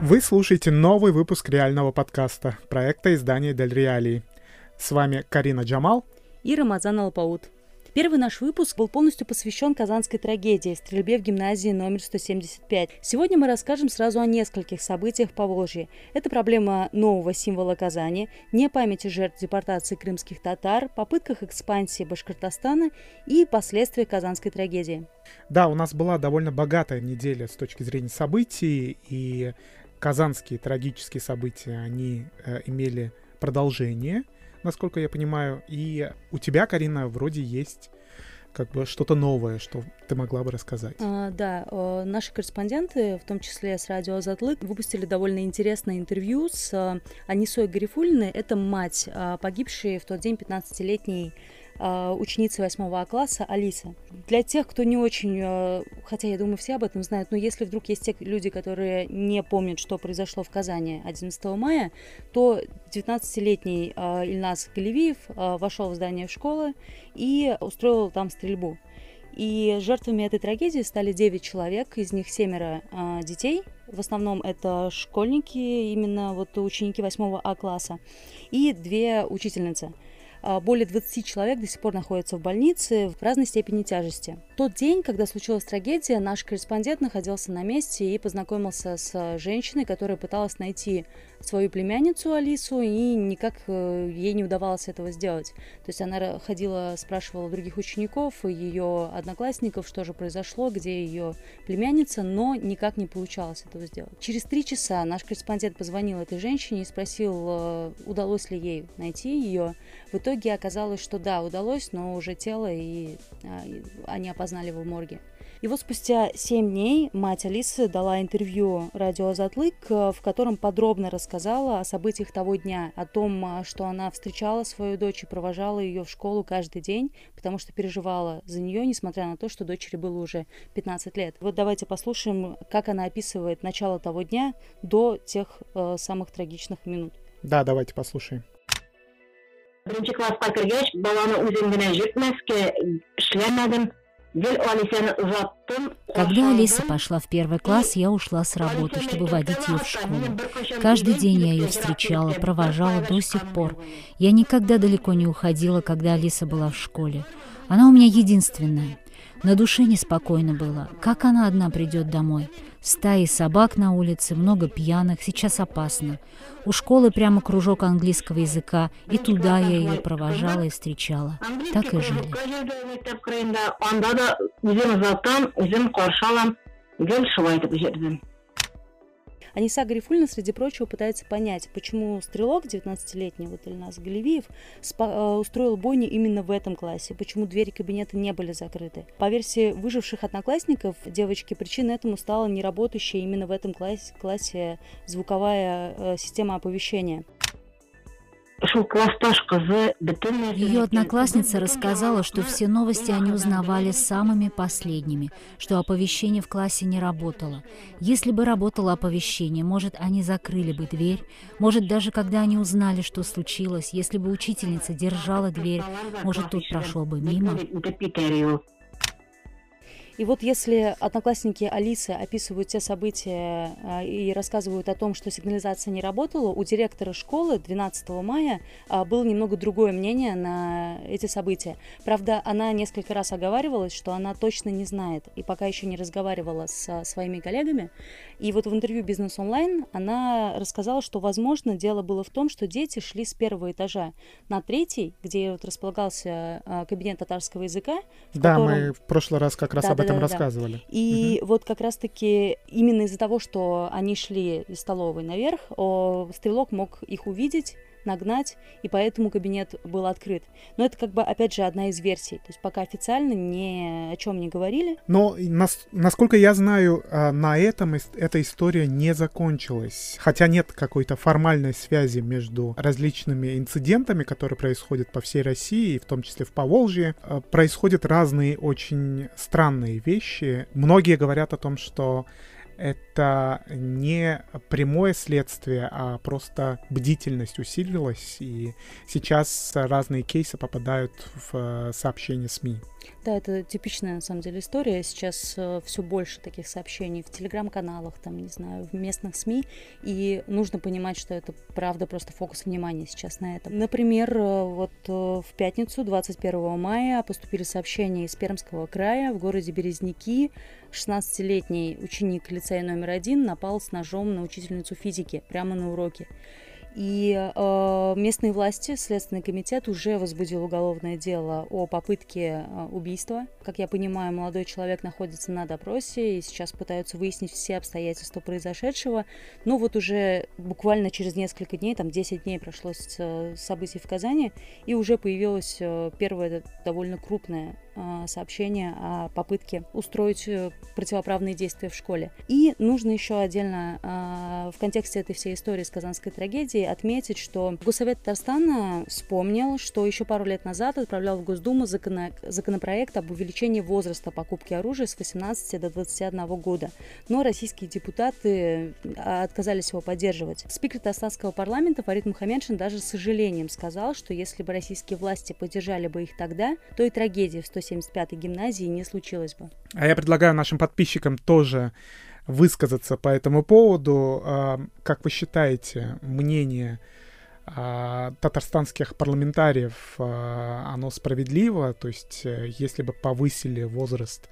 Вы слушаете новый выпуск реального подкаста проекта издания Дель Реалии. С вами Карина Джамал и Рамазан Алпаут. Первый наш выпуск был полностью посвящен казанской трагедии, стрельбе в гимназии номер 175. Сегодня мы расскажем сразу о нескольких событиях по Волжье. Это проблема нового символа Казани, не памяти жертв депортации крымских татар, попытках экспансии Башкортостана и последствиях казанской трагедии. Да, у нас была довольно богатая неделя с точки зрения событий, и казанские трагические события, они э, имели продолжение – насколько я понимаю. И у тебя, Карина, вроде есть как бы что-то новое, что ты могла бы рассказать. А, да, наши корреспонденты, в том числе с радио Затлык, выпустили довольно интересное интервью с э, Анисой Гарифульной. Это мать э, погибшей в тот день 15-летней а, ученицы восьмого класса Алиса. Для тех, кто не очень, а, хотя я думаю, все об этом знают, но если вдруг есть те люди, которые не помнят, что произошло в Казани 11 мая, то 19-летний а, Ильнас Галевиев вошел в здание школы и устроил там стрельбу. И жертвами этой трагедии стали 9 человек, из них семеро э, детей. В основном это школьники, именно вот ученики 8 А класса, и две учительницы. А, более 20 человек до сих пор находятся в больнице в разной степени тяжести. Тот день, когда случилась трагедия, наш корреспондент находился на месте и познакомился с женщиной, которая пыталась найти свою племянницу Алису, и никак э, ей не удавалось этого сделать. То есть она ходила, спрашивала других учеников, ее одноклассников, что же произошло, где ее племянница, но никак не получалось этого сделать. Через три часа наш корреспондент позвонил этой женщине и спросил, э, удалось ли ей найти ее. В итоге оказалось, что да, удалось, но уже тело и, а, и они опознали его в морге. И вот спустя семь дней мать Алисы дала интервью радио «Затлык», э, в котором подробно рассказала о событиях того дня, о том, э, что она встречала свою дочь и провожала ее в школу каждый день, потому что переживала за нее, несмотря на то, что дочери было уже 15 лет. Вот давайте послушаем, как она описывает начало того дня до тех э, самых трагичных минут. Да, давайте послушаем. Birinci klassga kirgach, balani o'zim bilan yurtmasga ishlamadim. Когда Алиса пошла в первый класс, я ушла с работы, чтобы водить ее в школу. Каждый день я ее встречала, провожала до сих пор. Я никогда далеко не уходила, когда Алиса была в школе. Она у меня единственная. На душе неспокойно было. Как она одна придет домой? Стаи собак на улице, много пьяных, сейчас опасно. У школы прямо кружок английского языка, и туда я ее провожала и встречала. Так и жили. Аниса Гарифульна, среди прочего, пытается понять, почему стрелок 19-летний, вот Ильнас Галевиев, э, устроил бойню именно в этом классе, почему двери кабинета не были закрыты. По версии выживших одноклассников, девочки, причиной этому стала неработающая именно в этом классе, классе звуковая э, система оповещения. Ее одноклассница рассказала, что все новости они узнавали самыми последними, что оповещение в классе не работало. Если бы работало оповещение, может, они закрыли бы дверь, может, даже когда они узнали, что случилось, если бы учительница держала дверь, может, тут прошел бы мимо. И вот если одноклассники Алисы описывают те события а, и рассказывают о том, что сигнализация не работала, у директора школы 12 мая а, было немного другое мнение на эти события. Правда, она несколько раз оговаривалась, что она точно не знает и пока еще не разговаривала с своими коллегами. И вот в интервью «Бизнес онлайн» она рассказала, что, возможно, дело было в том, что дети шли с первого этажа на третий, где вот располагался а, кабинет татарского языка. да, котором... мы в прошлый раз как раз да, об этом да, рассказывали. И угу. вот как раз-таки именно из-за того, что они шли из столовой наверх, стрелок мог их увидеть нагнать, и поэтому кабинет был открыт. Но это как бы, опять же, одна из версий. То есть пока официально ни о чем не говорили. Но, нас, насколько я знаю, а, на этом эта история не закончилась. Хотя нет какой-то формальной связи между различными инцидентами, которые происходят по всей России, в том числе в Поволжье. А, происходят разные очень странные вещи. Многие говорят о том, что это не прямое следствие, а просто бдительность усилилась, и сейчас разные кейсы попадают в э, сообщения СМИ. Да, это типичная, на самом деле, история. Сейчас э, все больше таких сообщений в телеграм-каналах, там, не знаю, в местных СМИ, и нужно понимать, что это, правда, просто фокус внимания сейчас на этом. Например, э, вот в пятницу, 21 мая, поступили сообщения из Пермского края в городе Березники. 16-летний ученик лицея номер один напал с ножом на учительницу физики прямо на уроке. И э, местные власти, Следственный комитет уже возбудил уголовное дело о попытке э, убийства. Как я понимаю, молодой человек находится на допросе и сейчас пытаются выяснить все обстоятельства произошедшего. Но вот уже буквально через несколько дней, там 10 дней прошло с э, событий в Казани, и уже появилось э, первое довольно крупное сообщение о попытке устроить э, противоправные действия в школе. И нужно еще отдельно э, в контексте этой всей истории с казанской трагедией отметить, что Госсовет Татарстана вспомнил, что еще пару лет назад отправлял в Госдуму законопроект об увеличении возраста покупки оружия с 18 до 21 года. Но российские депутаты отказались его поддерживать. Спикер Татарстанского парламента Фарид Мухаммедшин даже с сожалением сказал, что если бы российские власти поддержали бы их тогда, то и трагедия в 175-й гимназии не случилась бы. А я предлагаю нашим подписчикам тоже высказаться по этому поводу. А, как вы считаете, мнение а, татарстанских парламентариев, а, оно справедливо? То есть, э, если бы повысили возраст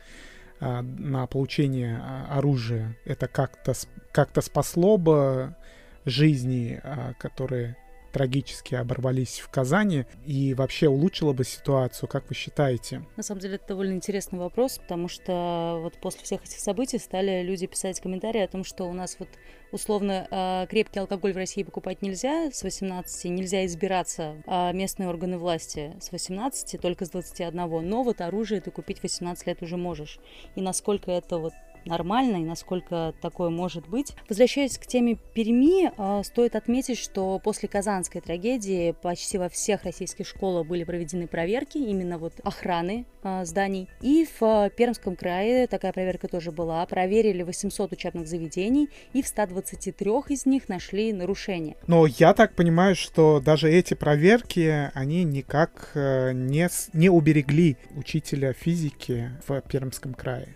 на получение оружия, это как-то как спасло бы жизни, которые трагически оборвались в Казани и вообще улучшило бы ситуацию, как вы считаете? На самом деле это довольно интересный вопрос, потому что вот после всех этих событий стали люди писать комментарии о том, что у нас вот условно а, крепкий алкоголь в России покупать нельзя с 18, нельзя избираться а местные органы власти с 18, только с 21, но вот оружие ты купить 18 лет уже можешь. И насколько это вот нормально и насколько такое может быть. Возвращаясь к теме Перми, а, стоит отметить, что после Казанской трагедии почти во всех российских школах были проведены проверки именно вот охраны а, зданий. И в Пермском крае такая проверка тоже была. Проверили 800 учебных заведений и в 123 из них нашли нарушения. Но я так понимаю, что даже эти проверки, они никак э, не, не уберегли учителя физики в Пермском крае.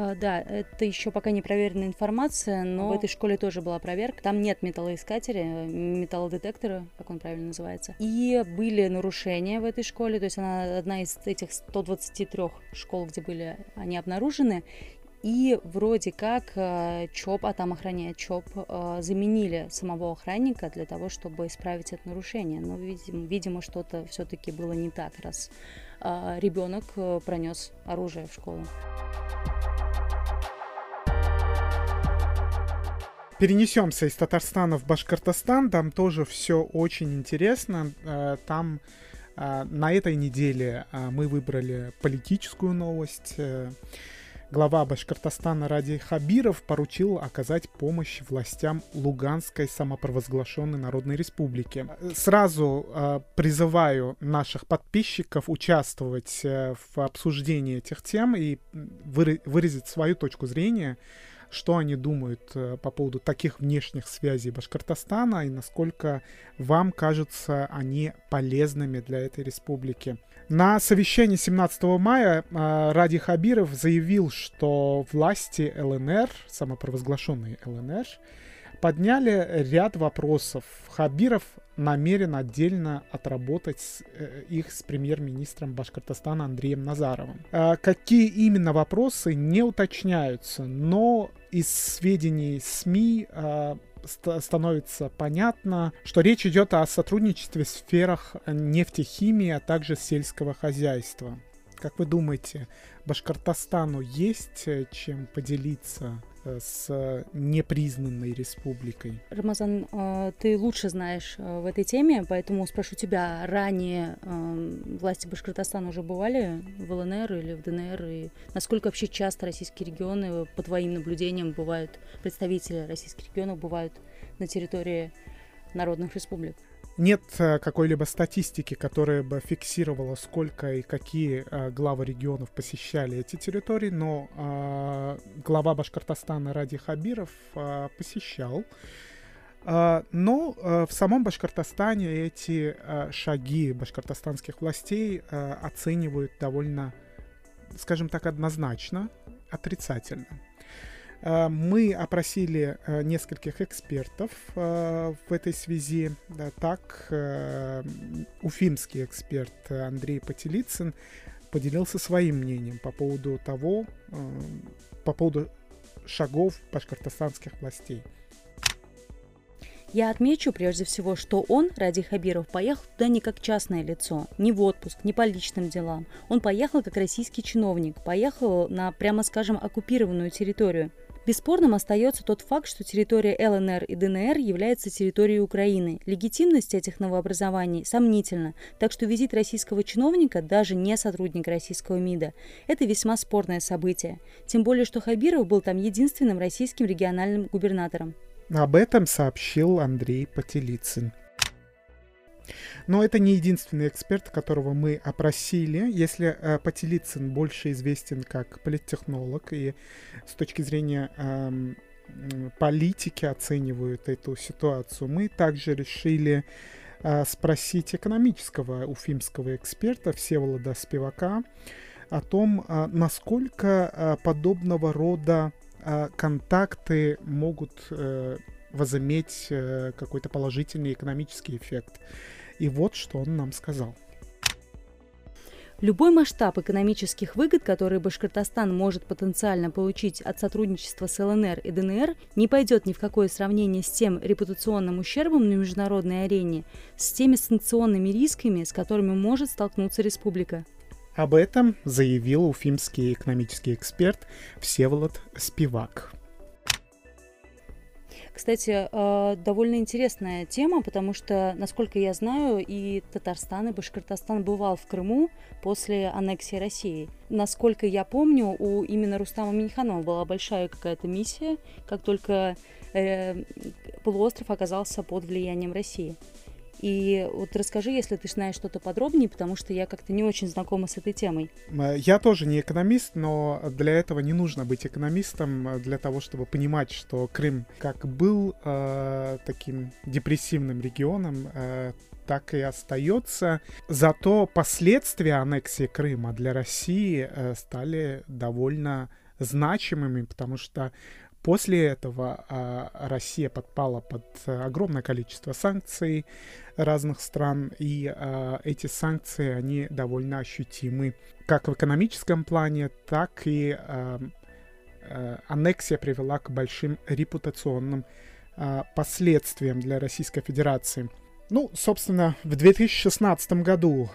А, да, это еще пока не проверенная информация, но в этой школе тоже была проверка. Там нет металлоискателя, металлодетектора, как он правильно называется. И были нарушения в этой школе, то есть она одна из этих 123 школ, где были они обнаружены. И вроде как э, ЧОП, а там охраняет ЧОП, э, заменили самого охранника для того, чтобы исправить это нарушение. Но, видимо, видимо что-то все-таки было не так, раз э, ребенок пронес оружие в школу. перенесемся из Татарстана в Башкортостан. Там тоже все очень интересно. Э, там э, на этой неделе э, мы выбрали политическую новость. Глава Башкортостана Ради Хабиров поручил оказать помощь властям Луганской самопровозглашенной Народной Республики. Сразу призываю наших подписчиков участвовать в обсуждении этих тем и выразить свою точку зрения что они думают э, по поводу таких внешних связей Башкортостана и насколько вам кажутся они полезными для этой республики. На совещании 17 мая э, Ради Хабиров заявил, что власти ЛНР, самопровозглашенные ЛНР, подняли ряд вопросов. Хабиров намерен отдельно отработать э, их с премьер-министром Башкортостана Андреем Назаровым. А какие именно вопросы не уточняются, но из сведений СМИ а, становится понятно, что речь идет о сотрудничестве в сферах нефтехимии, а также сельского хозяйства. Как вы думаете, Башкортостану есть э, чем поделиться Э, с непризнанной республикой. Рамазан, э, ты лучше знаешь в этой теме, поэтому спрошу тебя, ранее власти Башкортостана уже бывали в ЛНР или в ДНР, и насколько вообще часто российские регионы, по твоим наблюдениям, бывают, представители российских регионов бывают на территории народных республик? Нет э, какой-либо статистики, которая бы фиксировала, сколько и какие э, главы регионов посещали эти территории, но э, глава Башкортостана Ради Хабиров посещал. Но в самом Башкортостане эти шаги башкортостанских властей оценивают довольно, скажем так, однозначно, отрицательно. Э, мы опросили э, нескольких экспертов э, в этой связи. Так, уфимский эксперт Андрей Потелицын поделился своим мнением по поводу того, по поводу шагов башкортостанских властей. Я отмечу прежде всего, что он, Ради Хабиров, поехал туда не как частное лицо, не в отпуск, не по личным делам. Он поехал как российский чиновник, поехал на, прямо скажем, оккупированную территорию. Бесспорным остается тот факт, что территория ЛНР и ДНР является территорией Украины. Легитимность этих новообразований сомнительна, так что визит российского чиновника, даже не сотрудник российского МИДа, это весьма спорное событие. Тем более, что Хабиров был там единственным российским региональным губернатором. Об этом сообщил Андрей Потелицын. Но это не единственный эксперт, которого мы опросили. Если э, Потелицын больше известен как политтехнолог и с точки зрения э, политики оценивают эту ситуацию, мы также решили э, спросить экономического уфимского эксперта Всеволода Спивака о том, э, насколько э, подобного рода э, контакты могут э, возыметь э, какой-то положительный экономический эффект. И вот что он нам сказал. Любой масштаб экономических выгод, которые Башкортостан может потенциально получить от сотрудничества с ЛНР и ДНР, не пойдет ни в какое сравнение с тем репутационным ущербом на международной арене, с теми санкционными рисками, с которыми может столкнуться республика. Об этом заявил уфимский экономический эксперт Всеволод Спивак. Кстати, э, довольно интересная тема, потому что, насколько я знаю, и Татарстан, и Башкортостан бывал в Крыму после аннексии России. Насколько я помню, у именно Рустама Миниханова была большая какая-то миссия, как только э, полуостров оказался под влиянием России. И вот расскажи, если ты знаешь что-то подробнее, потому что я как-то не очень знакома с этой темой. Я тоже не экономист, но для этого не нужно быть экономистом, э, для того, чтобы понимать, что Крым как был э, таким депрессивным регионом, э, так и остается. Зато последствия аннексии Крыма для России э, стали довольно значимыми, потому что После этого а, Россия подпала под огромное количество санкций разных стран, и а, эти санкции, они довольно ощутимы как в экономическом плане, так и а, аннексия привела к большим репутационным последствиям для Российской Федерации. Ну, собственно, в 2016 году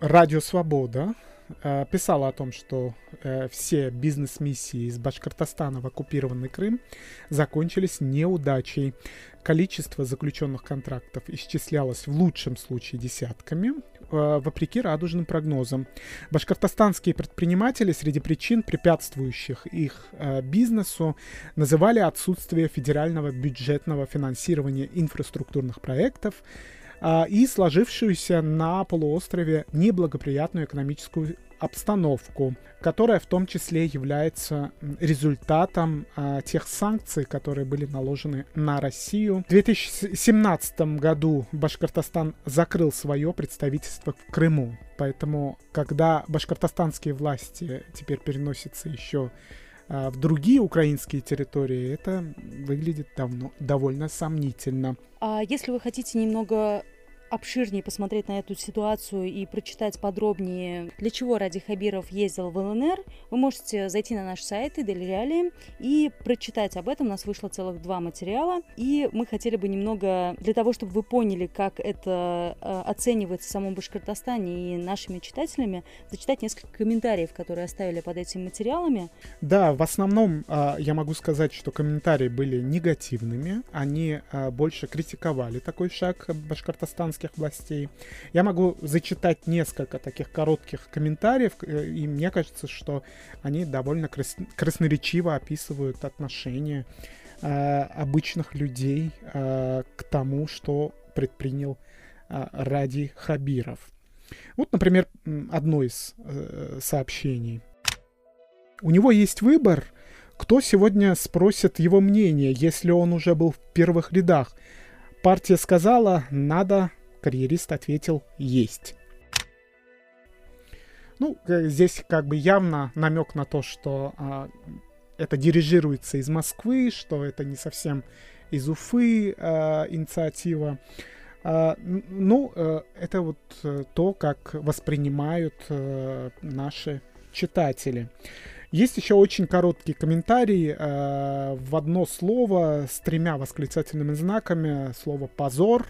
Радио Свобода э, писала о том, что э, все бизнес-миссии из Башкортостана в оккупированный Крым закончились неудачей. Количество заключенных контрактов исчислялось в лучшем случае десятками, э, вопреки радужным прогнозам. Башкортостанские предприниматели среди причин, препятствующих их э, бизнесу, называли отсутствие федерального бюджетного финансирования инфраструктурных проектов, и сложившуюся на полуострове неблагоприятную экономическую обстановку, которая в том числе является результатом а, тех санкций, которые были наложены на Россию. В 2017 году Башкортостан закрыл свое представительство в Крыму, поэтому когда башкортостанские власти теперь переносятся еще а, в другие украинские территории, это выглядит давно, довольно сомнительно. А если вы хотите немного обширнее посмотреть на эту ситуацию и прочитать подробнее, для чего Ради Хабиров ездил в ЛНР, вы можете зайти на наш сайт Реалии и прочитать об этом. У нас вышло целых два материала, и мы хотели бы немного, для того, чтобы вы поняли, как это э, оценивается в самом Башкортостане и нашими читателями, зачитать несколько комментариев, которые оставили под этими материалами. Да, в основном э, я могу сказать, что комментарии были негативными, они э, больше критиковали такой шаг башкортостанский российских властей. Я могу зачитать несколько таких коротких комментариев, э, и мне кажется, что они довольно крас красноречиво описывают отношение э, обычных людей э, к тому, что предпринял Ради Хабиров. Вот, например, одно из сообщений. У него есть выбор, кто сегодня спросит его мнение, если он уже был в первых рядах. Партия сказала, надо, карьерист ответил, есть. Ну, здесь как бы явно намек на то, что а, это дирижируется из Москвы, что это не совсем из Уфы а, инициатива. А, ну, а, это вот э, то, как воспринимают а, наши читатели. Есть еще очень короткий комментарий э, в одно слово с тремя восклицательными знаками. Слово «позор».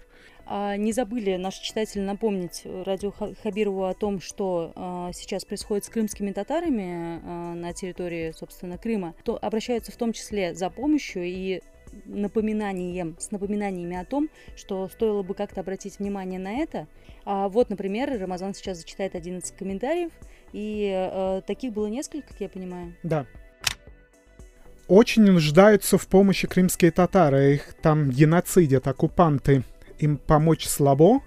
А не забыли наши читатели напомнить Радио Хабирову о том, что э, сейчас происходит с крымскими татарами э, на территории, собственно, Крыма. То обращаются в том числе за помощью и напоминанием, с напоминаниями о том, что стоило бы как-то обратить внимание на это. А вот, например, Рамазан сейчас зачитает 11 комментариев, и э, таких было несколько, как я понимаю. Да. Очень нуждаются в помощи крымские татары. Их там геноцидят оккупанты. Им помочь слабо.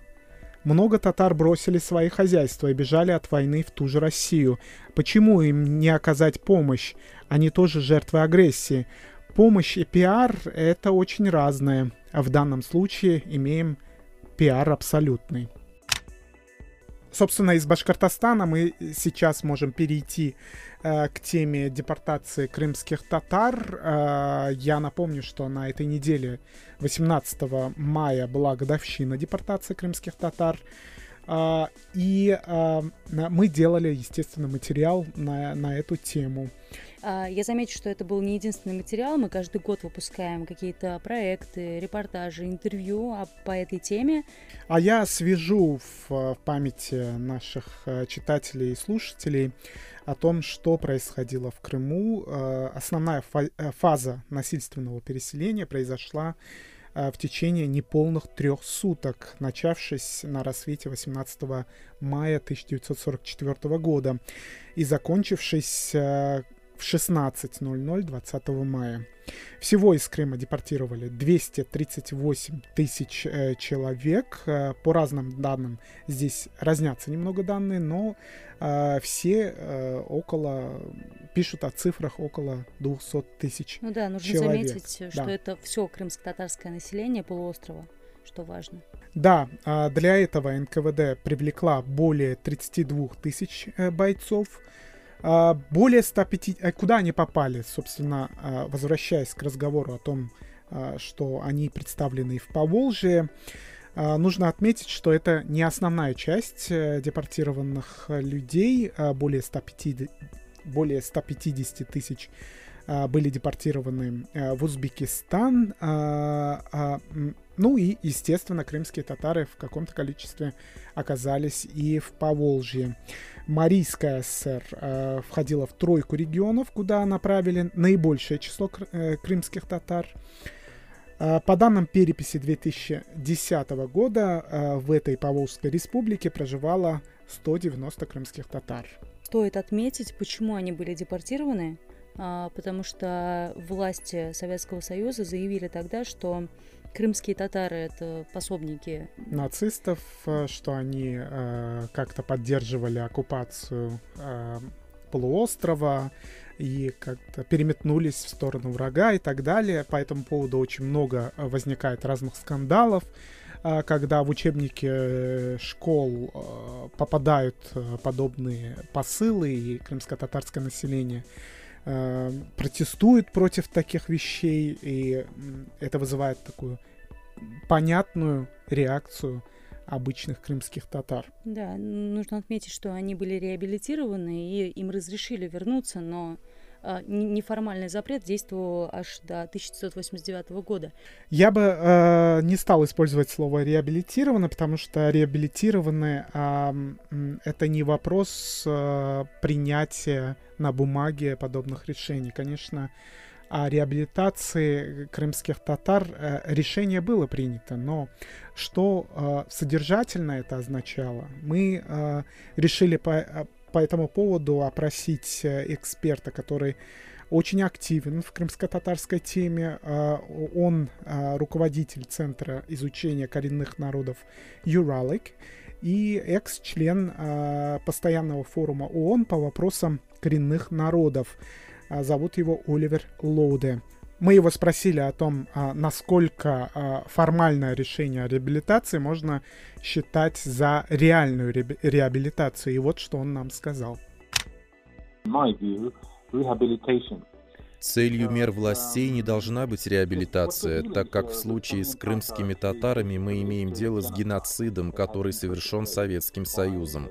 Много татар бросили свои хозяйства и бежали от войны в ту же Россию. Почему им не оказать помощь? Они тоже жертвы агрессии. Помощь и пиар — это очень разное. А в данном случае имеем пиар абсолютный. Собственно, из Башкортостана мы сейчас можем перейти э, к теме депортации крымских татар. Э, я напомню, что на этой неделе, 18 мая, была годовщина депортации крымских татар. Uh, и uh, мы делали, естественно, материал на, на эту тему. Uh, я замечу, что это был не единственный материал. Мы каждый год выпускаем какие-то проекты, репортажи, интервью по этой теме. А я свяжу в, памяти наших э, читателей и слушателей о том, что происходило в Крыму. Э, основная э, фаза насильственного переселения произошла в течение неполных трех суток, начавшись на рассвете 18 мая 1944 года и закончившись э, в 16.00 20 мая. Всего из Крыма депортировали 238 тысяч э, человек. Э, по разным данным здесь разнятся немного данные, но э, все э, около пишут о цифрах около 200 тысяч Ну да, нужно человек. заметить, да. что это все крымско-татарское население полуострова что важно. Да, а для этого НКВД привлекла более 32 тысяч э, бойцов, более 150... Э, куда они попали, собственно, а, возвращаясь к разговору о том, а, что они представлены в Поволжье, нужно отметить, что это не основная часть э, депортированных людей, более 150, более 150 тысяч были депортированы э, в Узбекистан, ну и, естественно, крымские татары в каком-то количестве оказались и в Поволжье. Марийская ССР э, входила в тройку регионов, куда направили наибольшее число кр- э, крымских татар. Э, по данным переписи 2010 года э, в этой Поволжской республике проживало 190 крымских татар. Стоит отметить, почему они были депортированы, а, потому что власти Советского Союза заявили тогда, что крымские татары это пособники нацистов, э, что они э, как-то поддерживали оккупацию э, полуострова и как-то переметнулись в сторону врага и так далее. По этому поводу очень много возникает разных скандалов, э, когда в учебники э, школ попадают подобные посылы, и крымско-татарское население э, протестует против таких вещей, и это вызывает такую понятную реакцию обычных крымских татар. Да, нужно отметить, что они были реабилитированы, и им разрешили вернуться, но неформальный запрет действовал аж до 1989 года. Я бы э, не стал использовать слово реабилитировано, потому что реабилитированные э, это не вопрос э, принятия на бумаге подобных решений. Конечно, о реабилитации крымских татар э, решение было принято, но что э, содержательно это означало, мы э, решили по, по этому поводу опросить эксперта, который очень активен в крымско-татарской теме. Он руководитель Центра изучения коренных народов Юралик и экс-член постоянного форума ООН по вопросам коренных народов. Зовут его Оливер Лоуде. Мы его спросили о том, а, насколько а, формальное решение о реабилитации можно считать за реальную реабилитацию. И вот что он нам сказал. my view, rehabilitation Целью мер властей не должна быть реабилитация, так как в случае с крымскими татарами мы имеем дело с геноцидом, который совершен Советским Союзом.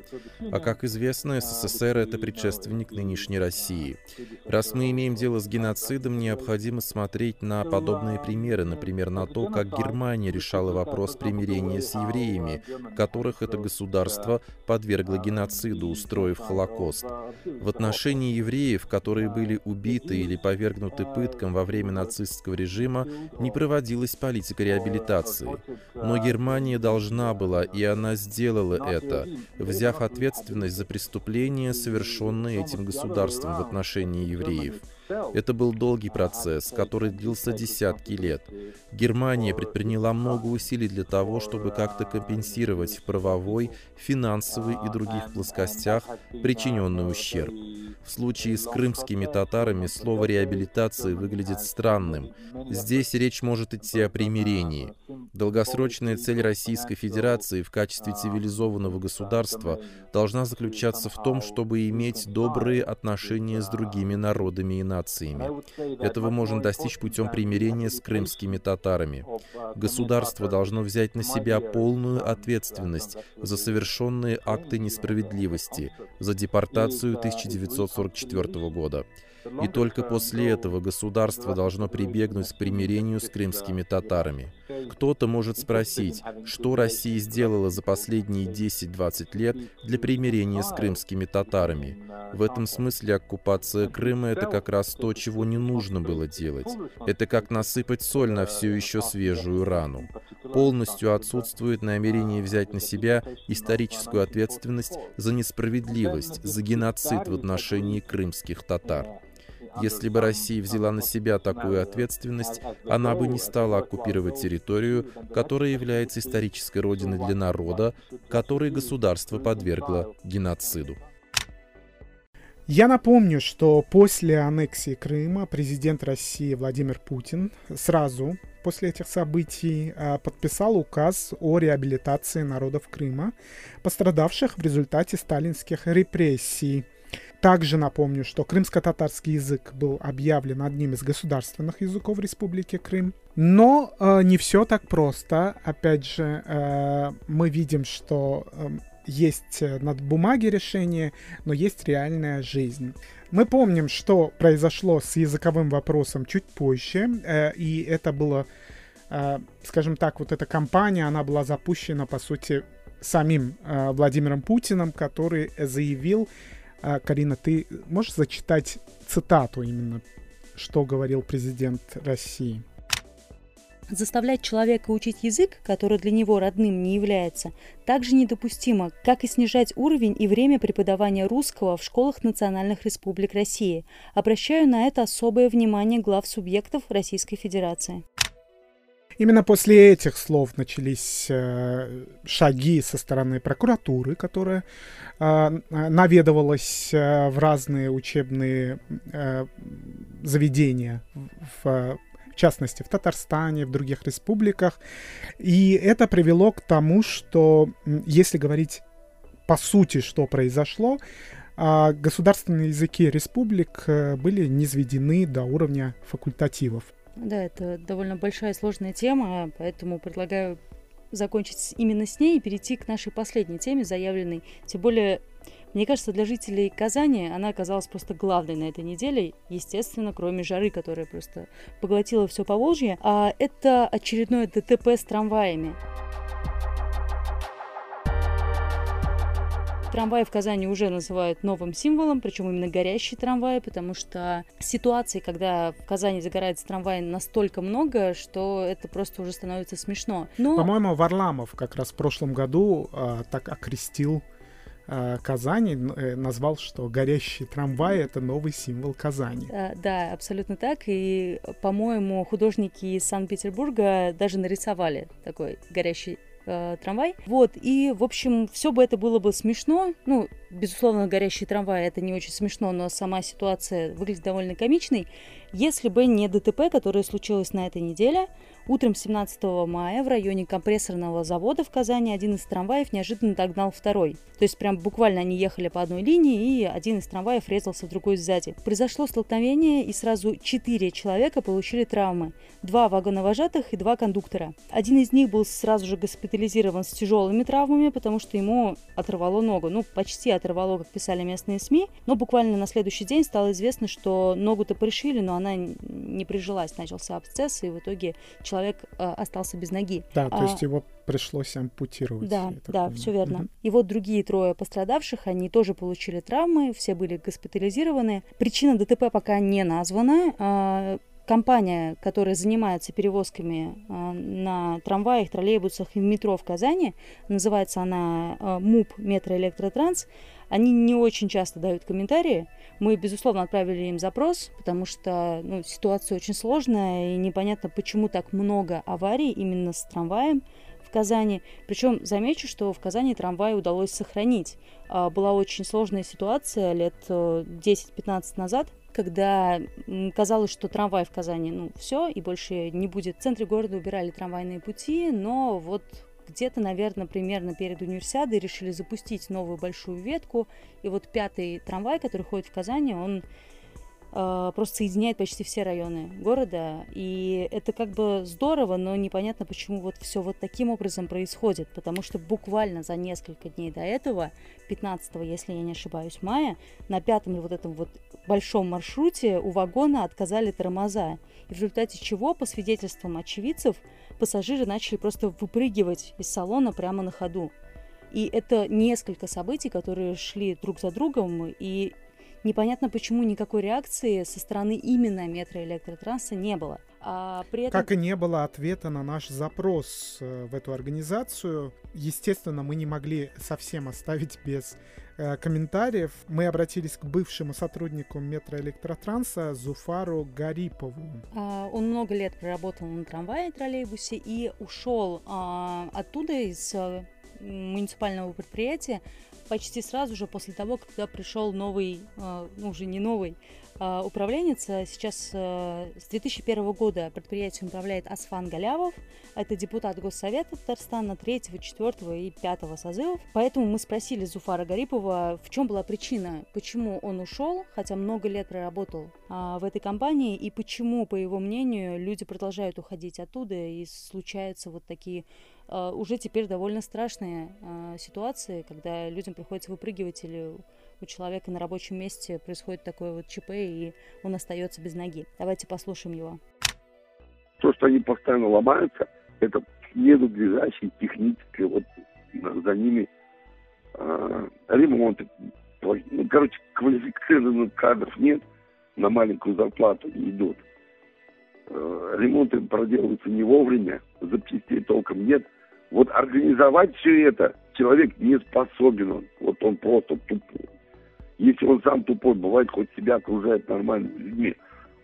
А как известно, СССР — это предшественник нынешней России. Раз мы имеем дело с геноцидом, необходимо смотреть на подобные примеры, например, на то, как Германия решала вопрос примирения с евреями, которых это государство подвергло геноциду, устроив Холокост. В отношении евреев, которые были убиты или повергнуты подвергнуты пыткам во время нацистского режима, не проводилась политика реабилитации. Но Германия должна была, и она сделала это, взяв ответственность за преступления, совершенные этим государством в отношении евреев. Это был долгий процесс, который длился десятки лет. Германия предприняла много усилий для того, чтобы как-то компенсировать в правовой, финансовой и других плоскостях причиненный ущерб. В случае с крымскими татарами слово «реабилитация» выглядит странным. Здесь речь может идти о примирении. Долгосрочная цель Российской Федерации в качестве цивилизованного государства должна заключаться в том, чтобы иметь добрые отношения с другими народами и нациями. Этого можно достичь путем примирения с крымскими татарами. Государство должно взять на себя полную ответственность за совершенные акты несправедливости, за депортацию 1944 года. И только после этого государство должно прибегнуть к примирению с крымскими татарами. Кто-то может спросить, что Россия сделала за последние 10-20 лет для примирения с крымскими татарами. В этом смысле оккупация Крыма — это как раз то, чего не нужно было делать. Это как насыпать соль на все еще свежую рану. Полностью отсутствует намерение взять на себя историческую ответственность за несправедливость, за геноцид в отношении крымских татар. Если бы Россия взяла на себя такую ответственность, она бы не стала оккупировать территорию, которая является исторической родиной для народа, который государство подвергло геноциду. Я напомню, что после аннексии Крыма президент России Владимир Путин сразу после этих событий а, подписал указ о реабилитации народов Крыма, пострадавших в результате сталинских репрессий. Также напомню, что крымско-татарский язык был объявлен одним из государственных языков Республики Крым. Но э, не все так просто. Опять же, э, мы видим, что э, есть над бумаги решение, но есть реальная жизнь. Мы помним, что произошло с языковым вопросом чуть позже, э, и это было, э, скажем так, вот эта кампания, она была запущена, по сути, самим э, Владимиром Путиным, который заявил, а, Карина, ты можешь зачитать цитату именно, что говорил президент России? Заставлять человека учить язык, который для него родным не является, также недопустимо, как и снижать уровень и время преподавания русского в школах национальных республик России. Обращаю на это особое внимание глав субъектов Российской Федерации. Именно после этих слов начались э, шаги со стороны прокуратуры, которая э, наведывалась э, в разные учебные заведения, в, частности в Татарстане, в других республиках. И это привело к тому, что, если говорить по сути, что произошло, государственные языки республик были низведены до уровня факультативов. Да, это довольно большая и сложная тема, поэтому предлагаю закончить именно с ней и перейти к нашей последней теме, заявленной. Тем более, мне кажется, для жителей Казани она оказалась просто главной на этой неделе, естественно, кроме жары, которая просто поглотила все по Волжье. А это очередное ДТП с трамваями. Трамваи в Казани уже называют новым символом, причем именно горящие трамваи, потому что ситуации, когда в Казани загорается трамвай настолько много, что это просто уже становится смешно. Но... По-моему, Варламов как раз в прошлом году а, так окрестил э, Казани э, назвал, что горящий трамвай это новый символ Казани. А, да, абсолютно так. И, по-моему, художники из Санкт-Петербурга даже нарисовали такой горящий э, трамвай. Вот, и, в общем, все бы это было бы смешно. Ну, безусловно, горящий трамвай это не очень смешно, но сама ситуация выглядит довольно комичной. Если бы не ДТП, которое случилось на этой неделе, Утром 17 мая в районе компрессорного завода в Казани один из трамваев неожиданно догнал второй. То есть прям буквально они ехали по одной линии, и один из трамваев резался в другой сзади. Произошло столкновение, и сразу четыре человека получили травмы. Два вагоновожатых и два кондуктора. Один из них был сразу же госпитализирован с тяжелыми травмами, потому что ему оторвало ногу. Ну, почти оторвало, как писали местные СМИ. Но буквально на следующий день стало известно, что ногу-то пришили, но она не прижилась. Начался абсцесс, и в итоге человек человек э, остался без ноги. Да, то а, есть его пришлось ампутировать. Да, да, все верно. Угу. И вот другие трое пострадавших, они тоже получили травмы, все были госпитализированы. Причина ДТП пока не названа. А, компания, которая занимается перевозками а, на трамваях, троллейбусах и в метро в Казани, называется она а, МУП Метроэлектротранс, они не очень часто дают комментарии. Мы, безусловно, отправили им запрос, потому что ну, ситуация очень сложная, и непонятно, почему так много аварий именно с трамваем в Казани. Причем замечу, что в Казани трамвай удалось сохранить. А, была очень сложная ситуация лет 10-15 э, назад, когда казалось, что трамвай в Казани, ну, все, и больше не будет. В центре города убирали трамвайные пути, но вот где-то, наверное, примерно перед универсиадой решили запустить новую большую ветку. И вот пятый трамвай, который ходит в Казани, он просто соединяет почти все районы города. И это как бы здорово, но непонятно, почему вот все вот таким образом происходит. Потому что буквально за несколько дней до этого, 15, если я не ошибаюсь, мая, на пятом вот этом вот большом маршруте у вагона отказали тормоза. И в результате чего, по свидетельствам очевидцев, пассажиры начали просто выпрыгивать из салона прямо на ходу. И это несколько событий, которые шли друг за другом, и непонятно, почему никакой реакции со стороны именно метроэлектротранса не было. А при этом... Как и не было ответа на наш запрос э, в эту организацию. Естественно, мы не могли совсем оставить без э, комментариев. Мы обратились к бывшему сотруднику метроэлектротранса Зуфару Гарипову. А, он много лет проработал на трамвае, троллейбусе и ушел а, оттуда из а, муниципального предприятия почти сразу же после того, когда пришел новый, а, ну уже не новый, а, управленец. Сейчас э, с 2001 года предприятием управляет Асфан Галявов. Это депутат Госсовета Татарстана 3, 4 и 5 созывов. Поэтому мы спросили Зуфара Гарипова, в чем была причина, почему он ушел, хотя много лет проработал а, в этой компании, и почему, по его мнению, люди продолжают уходить оттуда, и случаются вот такие а, уже теперь довольно страшные ситуации, когда людям приходится выпрыгивать или у человека на рабочем месте происходит такое вот ЧП, и он остается без ноги. Давайте послушаем его. То, что они постоянно ломаются, это недоближащие технические, вот за ними э, ремонты. Ну, короче, квалифицированных кадров нет, на маленькую зарплату идут. Э, ремонты проделываются не вовремя, запчастей толком нет. Вот организовать все это человек не способен. Вот он просто тупой. Если он сам тупой, бывает, хоть себя окружает нормальными людьми,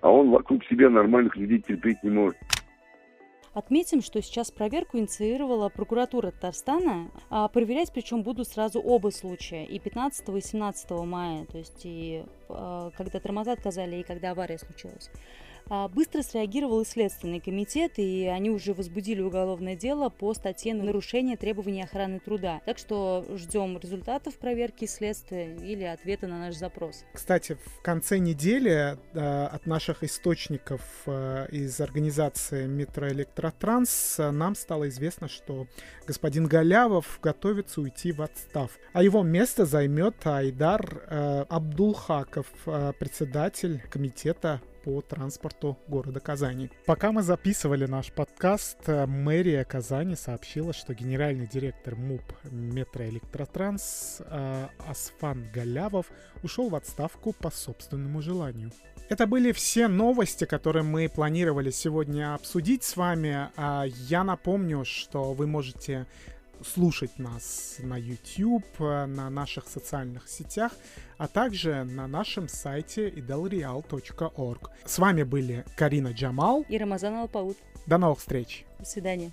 а он вокруг себя нормальных людей терпеть не может. Отметим, что сейчас проверку инициировала прокуратура Татарстана. А проверять причем будут сразу оба случая, и 15 и 17 мая, то есть и э, когда тормоза отказали, и когда авария случилась. А, быстро среагировал и Следственный комитет, и они уже возбудили уголовное дело по статье нарушение требований охраны труда. Так что ждем результатов проверки следствия или ответа на наш запрос. Кстати, в конце недели э, от наших источников э, из организации Метроэлектротранс нам стало известно, что господин Галявов готовится уйти в отстав, а его место займет Айдар Абдулхаков, председатель комитета по транспорту города Казани. Пока мы записывали наш подкаст, э, мэрия Казани сообщила, что генеральный директор МУП Метроэлектротранс э, Асфан Галявов ушел в отставку по собственному желанию. Это были все новости, которые мы планировали сегодня обсудить с вами. А я напомню, что вы можете слушать нас на YouTube, на наших социальных сетях, а также на нашем сайте idalreal.org. С вами были Карина Джамал и Рамазан Алпаут. До новых встреч. До свидания.